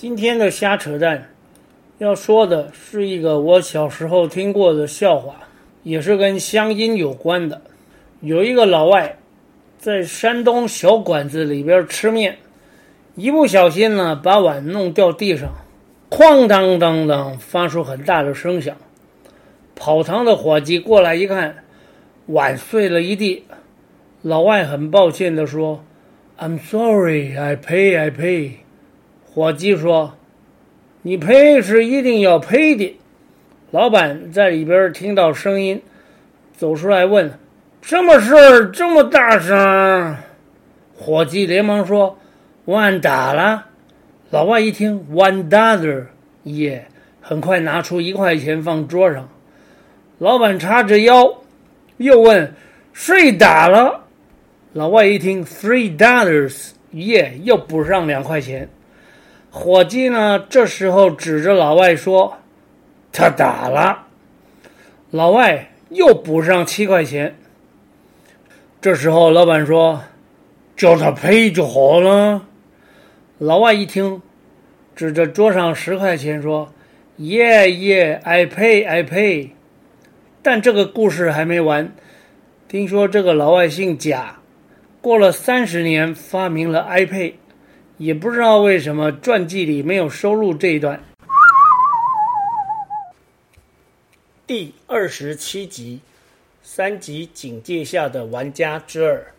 今天的瞎扯淡要说的是一个我小时候听过的笑话，也是跟乡音有关的。有一个老外在山东小馆子里边吃面，一不小心呢，把碗弄掉地上，哐当当当，发出很大的声响。跑堂的伙计过来一看，碗碎了一地。老外很抱歉地说：“I'm sorry, I pay, I pay。”伙计说：“你赔是一定要赔的。”老板在里边听到声音，走出来问：“什么事儿这么大声？”伙计连忙说：“One dollar。”老外一听 “One dollar”，耶，很快拿出一块钱放桌上。老板叉着腰，又问：“谁打了？”老外一听 “three dollars”，耶，又补上两块钱。伙计呢，这时候指着老外说：“他打了。”老外又补上七块钱。这时候老板说：“叫他赔就好了。”老外一听，指着桌上十块钱说：“Yeah, yeah, I pay, I pay。”但这个故事还没完。听说这个老外姓贾。过了三十年，发明了 iPad 也不知道为什么传记里没有收录这一段。第二十七集，三级警戒下的玩家之二。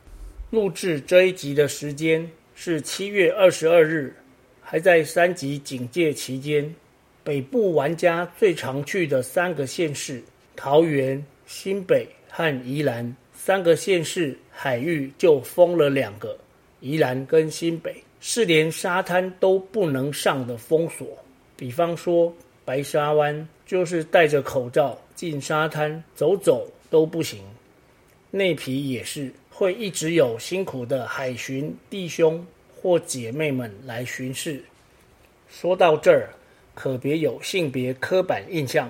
录制这一集的时间是七月二十二日，还在三级警戒期间。北部玩家最常去的三个县市：桃园、新北和宜兰。三个县市海域就封了两个，宜兰跟新北，是连沙滩都不能上的封锁。比方说白沙湾，就是戴着口罩进沙滩走走都不行。内皮也是，会一直有辛苦的海巡弟兄或姐妹们来巡视。说到这儿，可别有性别刻板印象，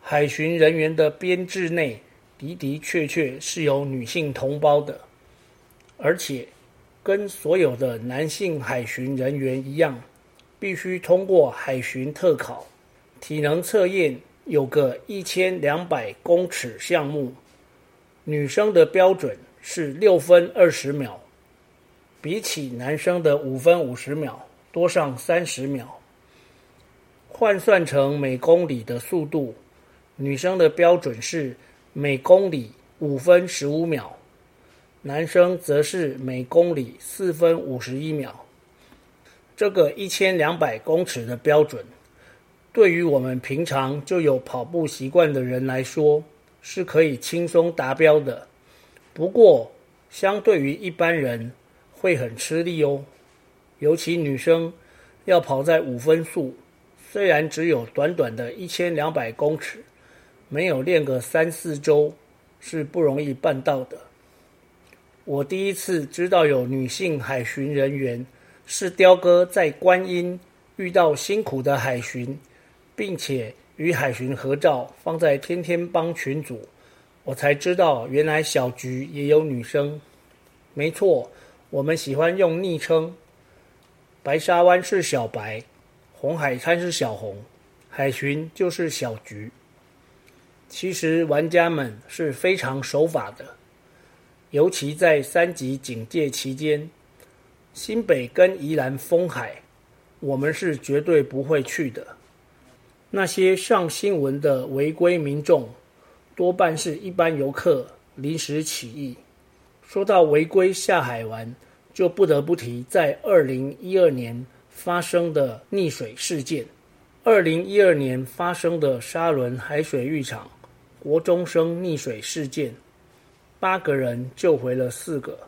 海巡人员的编制内。的的确确是有女性同胞的，而且跟所有的男性海巡人员一样，必须通过海巡特考，体能测验有个一千两百公尺项目，女生的标准是六分二十秒，比起男生的五分五十秒多上三十秒，换算成每公里的速度，女生的标准是。每公里五分十五秒，男生则是每公里四分五十一秒。这个一千两百公尺的标准，对于我们平常就有跑步习惯的人来说，是可以轻松达标的。不过，相对于一般人，会很吃力哦。尤其女生要跑在五分速，虽然只有短短的一千两百公尺。没有练个三四周是不容易办到的。我第一次知道有女性海巡人员，是雕哥在观音遇到辛苦的海巡，并且与海巡合照放在天天帮群组，我才知道原来小菊也有女生。没错，我们喜欢用昵称，白沙湾是小白，红海滩是小红，海巡就是小菊。其实玩家们是非常守法的，尤其在三级警戒期间，新北跟宜兰封海，我们是绝对不会去的。那些上新闻的违规民众，多半是一般游客临时起意。说到违规下海玩，就不得不提在二零一二年发生的溺水事件。二零一二年发生的沙仑海水浴场。国中生溺水事件，八个人救回了四个，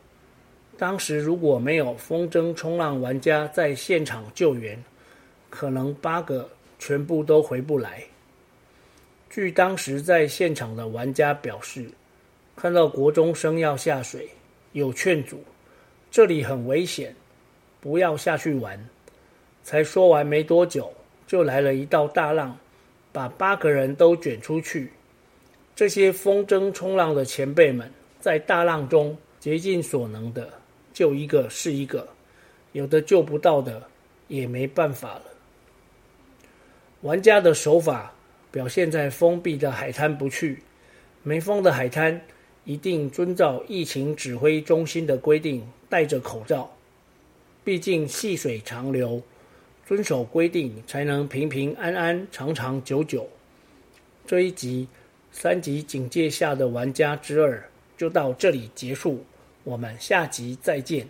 当时如果没有风筝冲浪玩家在现场救援，可能八个全部都回不来。据当时在现场的玩家表示，看到国中生要下水，有劝阻，这里很危险，不要下去玩。才说完没多久，就来了一道大浪，把八个人都卷出去。这些风筝冲浪的前辈们，在大浪中竭尽所能的救一个是一个，有的救不到的也没办法了。玩家的手法。表现在封闭的海滩不去，没风的海滩一定遵照疫情指挥中心的规定戴着口罩。毕竟细水长流，遵守规定才能平平安安、长长久久。这一集三级警戒下的玩家之二就到这里结束，我们下集再见。